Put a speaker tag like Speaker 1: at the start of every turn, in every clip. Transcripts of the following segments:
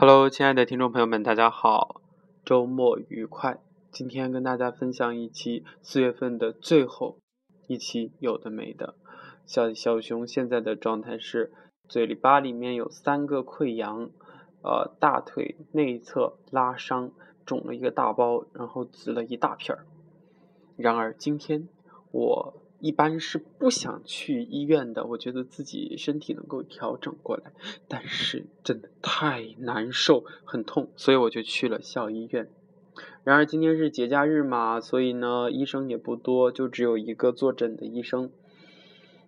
Speaker 1: Hello，亲爱的听众朋友们，大家好，周末愉快。今天跟大家分享一期四月份的最后一期，有的没的。小小熊现在的状态是嘴巴里面有三个溃疡，呃，大腿内侧拉伤，肿了一个大包，然后紫了一大片儿。然而今天我。一般是不想去医院的，我觉得自己身体能够调整过来，但是真的太难受，很痛，所以我就去了校医院。然而今天是节假日嘛，所以呢医生也不多，就只有一个坐诊的医生。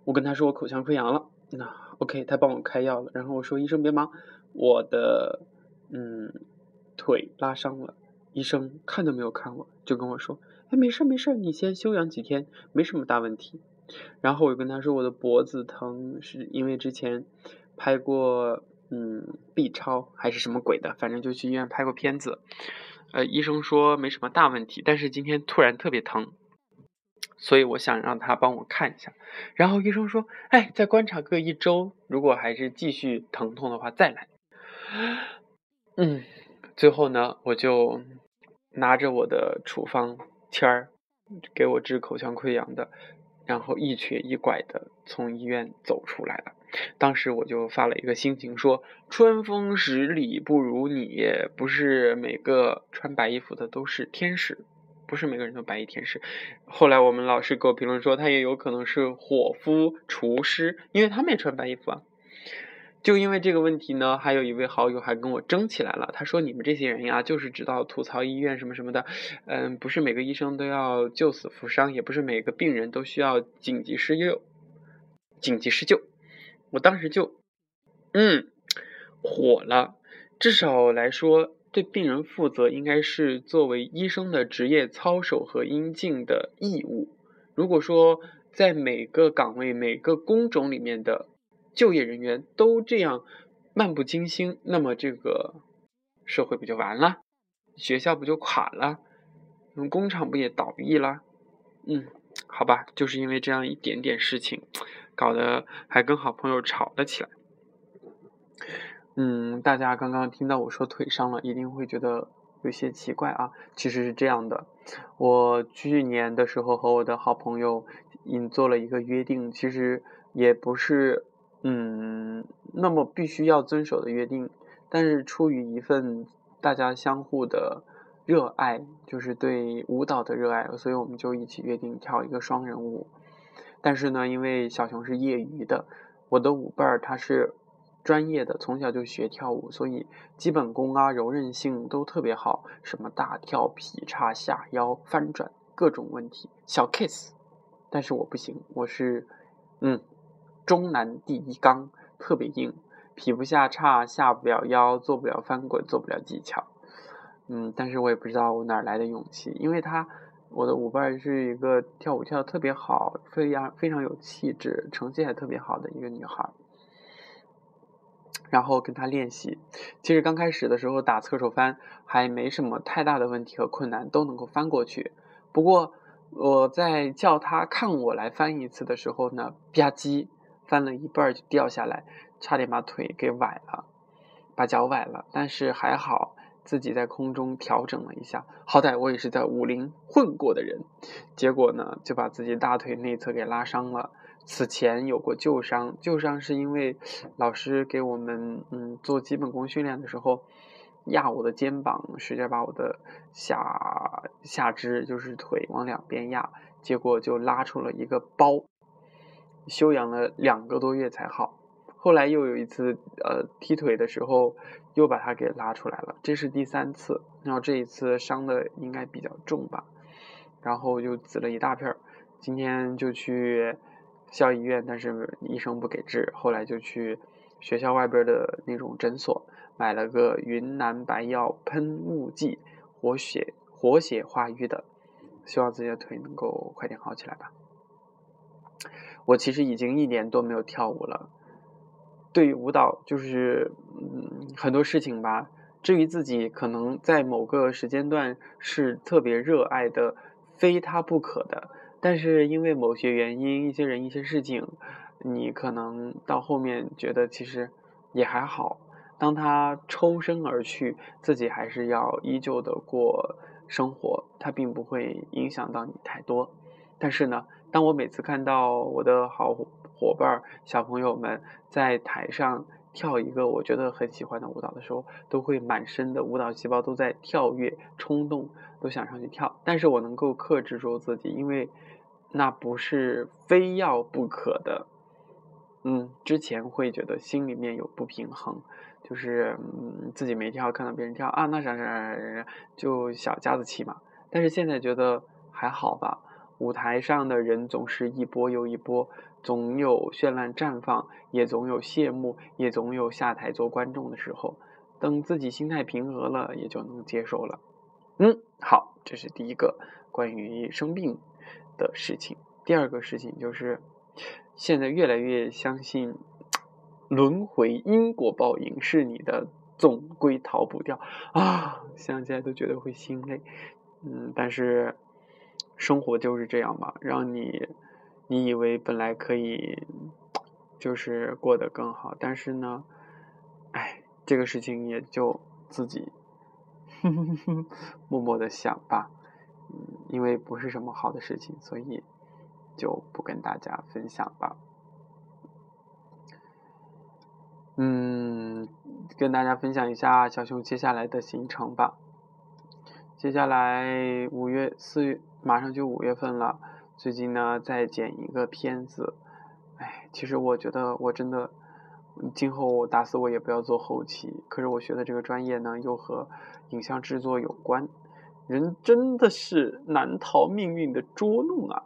Speaker 1: 我跟他说我口腔溃疡了，那 OK，他帮我开药了。然后我说医生别忙，我的嗯腿拉伤了。医生看都没有看我，就跟我说。哎，没事没事，你先休养几天，没什么大问题。然后我就跟他说，我的脖子疼，是因为之前拍过嗯 B 超还是什么鬼的，反正就去医院拍过片子。呃，医生说没什么大问题，但是今天突然特别疼，所以我想让他帮我看一下。然后医生说，哎，再观察个一周，如果还是继续疼痛的话再来。嗯，最后呢，我就拿着我的处方。签儿给我治口腔溃疡的，然后一瘸一拐的从医院走出来了。当时我就发了一个心情说：“春风十里不如你，不是每个穿白衣服的都是天使，不是每个人都白衣天使。”后来我们老师给我评论说，他也有可能是伙夫、厨师，因为他们也穿白衣服啊。就因为这个问题呢，还有一位好友还跟我争起来了。他说：“你们这些人呀，就是知道吐槽医院什么什么的。嗯，不是每个医生都要救死扶伤，也不是每个病人都需要紧急施救。紧急施救，我当时就，嗯，火了。至少来说，对病人负责应该是作为医生的职业操守和应尽的义务。如果说在每个岗位、每个工种里面的。”就业人员都这样漫不经心，那么这个社会不就完了？学校不就垮了？工厂不也倒闭了？嗯，好吧，就是因为这样一点点事情，搞得还跟好朋友吵了起来。嗯，大家刚刚听到我说腿伤了，一定会觉得有些奇怪啊。其实是这样的，我去年的时候和我的好朋友已做了一个约定，其实也不是。嗯，那么必须要遵守的约定，但是出于一份大家相互的热爱，就是对舞蹈的热爱，所以我们就一起约定跳一个双人舞。但是呢，因为小熊是业余的，我的舞伴儿他是专业的，从小就学跳舞，所以基本功啊、柔韧性都特别好，什么大跳、劈叉、下腰、翻转，各种问题小 case。但是我不行，我是嗯。中南第一刚，特别硬，劈不下叉，下不了腰，做不了翻滚，做不了技巧。嗯，但是我也不知道我哪来的勇气，因为他，我的舞伴是一个跳舞跳的特别好，非常非常有气质，成绩还特别好的一个女孩。然后跟他练习，其实刚开始的时候打侧手翻还没什么太大的问题和困难，都能够翻过去。不过我在叫他看我来翻一次的时候呢，吧唧。翻了一半就掉下来，差点把腿给崴了，把脚崴了。但是还好自己在空中调整了一下，好歹我也是在武林混过的人。结果呢，就把自己大腿内侧给拉伤了。此前有过旧伤，旧伤是因为老师给我们嗯做基本功训练的时候压我的肩膀，使劲把我的下下肢就是腿往两边压，结果就拉出了一个包。休养了两个多月才好，后来又有一次，呃，踢腿的时候又把它给拉出来了，这是第三次，然后这一次伤的应该比较重吧，然后就紫了一大片儿，今天就去校医院，但是医生不给治，后来就去学校外边的那种诊所买了个云南白药喷雾剂，活血活血化瘀的，希望自己的腿能够快点好起来吧。我其实已经一年多没有跳舞了。对于舞蹈，就是嗯很多事情吧。至于自己可能在某个时间段是特别热爱的，非它不可的。但是因为某些原因、一些人、一些事情，你可能到后面觉得其实也还好。当他抽身而去，自己还是要依旧的过生活，他并不会影响到你太多。但是呢，当我每次看到我的好伙伴、小朋友们在台上跳一个我觉得很喜欢的舞蹈的时候，都会满身的舞蹈细胞都在跳跃、冲动，都想上去跳。但是我能够克制住自己，因为那不是非要不可的。嗯，之前会觉得心里面有不平衡，就是嗯自己没跳，看到别人跳啊，那啥啥啥，就小家子气嘛。但是现在觉得还好吧，舞台上的人总是一波又一波，总有绚烂绽放，也总有谢幕，也总有下台做观众的时候。等自己心态平和了，也就能接受了。嗯，好，这是第一个关于生病的事情。第二个事情就是。现在越来越相信轮回、因果报应是你的，总归逃不掉啊！想起来都觉得会心累。嗯，但是生活就是这样吧，让你你以为本来可以就是过得更好，但是呢，哎，这个事情也就自己默默的想吧。嗯，因为不是什么好的事情，所以。就不跟大家分享吧。嗯，跟大家分享一下小熊接下来的行程吧。接下来五月、四月，马上就五月份了。最近呢，在剪一个片子。哎，其实我觉得我真的，今后打死我也不要做后期。可是我学的这个专业呢，又和影像制作有关。人真的是难逃命运的捉弄啊！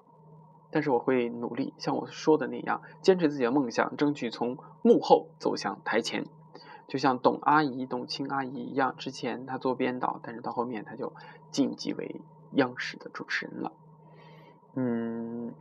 Speaker 1: 但是我会努力，像我说的那样，坚持自己的梦想，争取从幕后走向台前。就像董阿姨、董卿阿姨一样，之前她做编导，但是到后面她就晋级为央视的主持人了。嗯，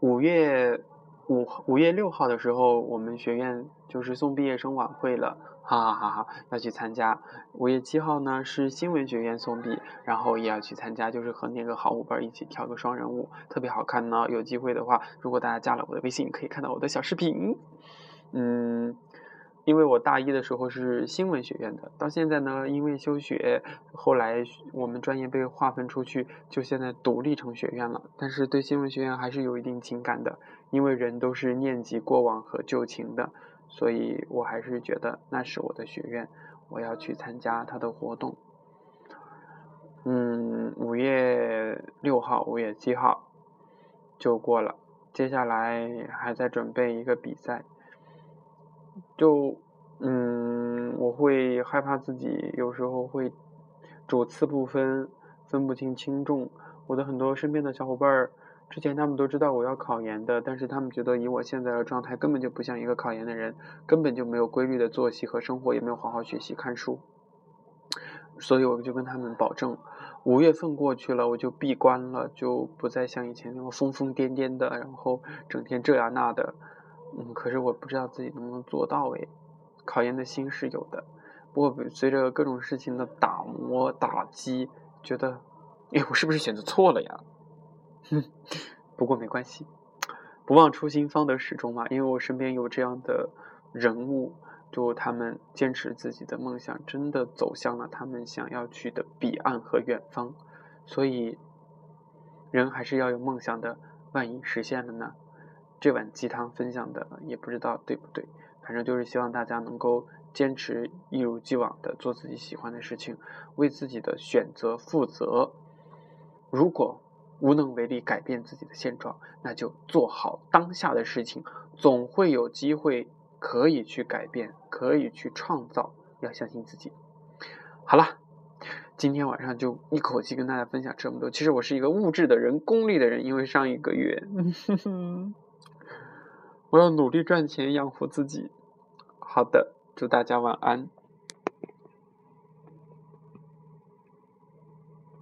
Speaker 1: 五月五五月六号的时候，我们学院就是送毕业生晚会了。哈哈哈哈要去参加。五月七号呢是新闻学院送毕，然后也要去参加，就是和那个好伙伴一起跳个双人舞，特别好看呢。有机会的话，如果大家加了我的微信，可以看到我的小视频。嗯，因为我大一的时候是新闻学院的，到现在呢，因为休学，后来我们专业被划分出去，就现在独立成学院了。但是对新闻学院还是有一定情感的，因为人都是念及过往和旧情的。所以我还是觉得那是我的学院，我要去参加他的活动。嗯，五月六号、五月七号就过了，接下来还在准备一个比赛。就嗯，我会害怕自己有时候会主次不分，分不清轻重。我的很多身边的小伙伴儿。之前他们都知道我要考研的，但是他们觉得以我现在的状态，根本就不像一个考研的人，根本就没有规律的作息和生活，也没有好好学习看书。所以我就跟他们保证，五月份过去了，我就闭关了，就不再像以前那么疯疯癫癫的，然后整天这样那的。嗯，可是我不知道自己能不能做到诶。考研的心是有的，不过随着各种事情的打磨打击，觉得，哎，我是不是选择错了呀？哼，不过没关系，不忘初心方得始终嘛。因为我身边有这样的人物，就他们坚持自己的梦想，真的走向了他们想要去的彼岸和远方。所以，人还是要有梦想的。万一实现了呢？这碗鸡汤分享的也不知道对不对，反正就是希望大家能够坚持一如既往的做自己喜欢的事情，为自己的选择负责。如果无能为力改变自己的现状，那就做好当下的事情，总会有机会可以去改变，可以去创造。要相信自己。好了，今天晚上就一口气跟大家分享这么多。其实我是一个物质的人，功利的人，因为上一个月，我要努力赚钱养活自己。好的，祝大家晚安。